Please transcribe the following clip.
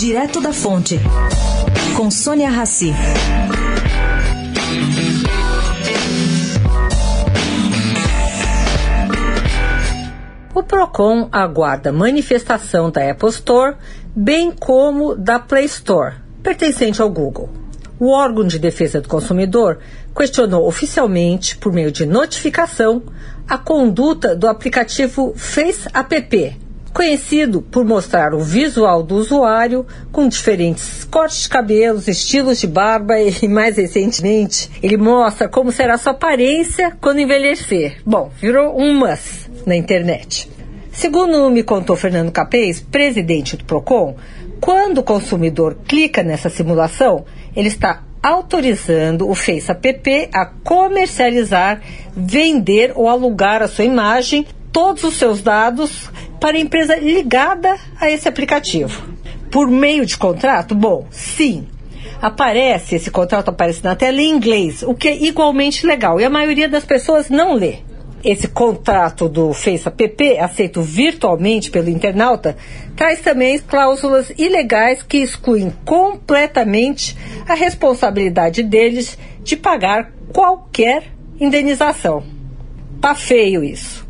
Direto da Fonte, com Sônia Rassi. O Procon aguarda manifestação da Apple Store, bem como da Play Store, pertencente ao Google. O órgão de defesa do consumidor questionou oficialmente, por meio de notificação, a conduta do aplicativo Face App, conhecido por mostrar o visual do usuário com diferentes cortes de cabelos, estilos de barba e, mais recentemente, ele mostra como será sua aparência quando envelhecer. Bom, virou um must na internet. Segundo me contou Fernando Capês, presidente do Procon, quando o consumidor clica nessa simulação, ele está autorizando o Face App a comercializar, vender ou alugar a sua imagem, todos os seus dados para a empresa ligada a esse aplicativo. Por meio de contrato? Bom, sim. Aparece, esse contrato aparece na tela em inglês, o que é igualmente legal, e a maioria das pessoas não lê. Esse contrato do Face App, aceito virtualmente pelo internauta, traz também cláusulas ilegais que excluem completamente a responsabilidade deles de pagar qualquer indenização. Tá feio isso.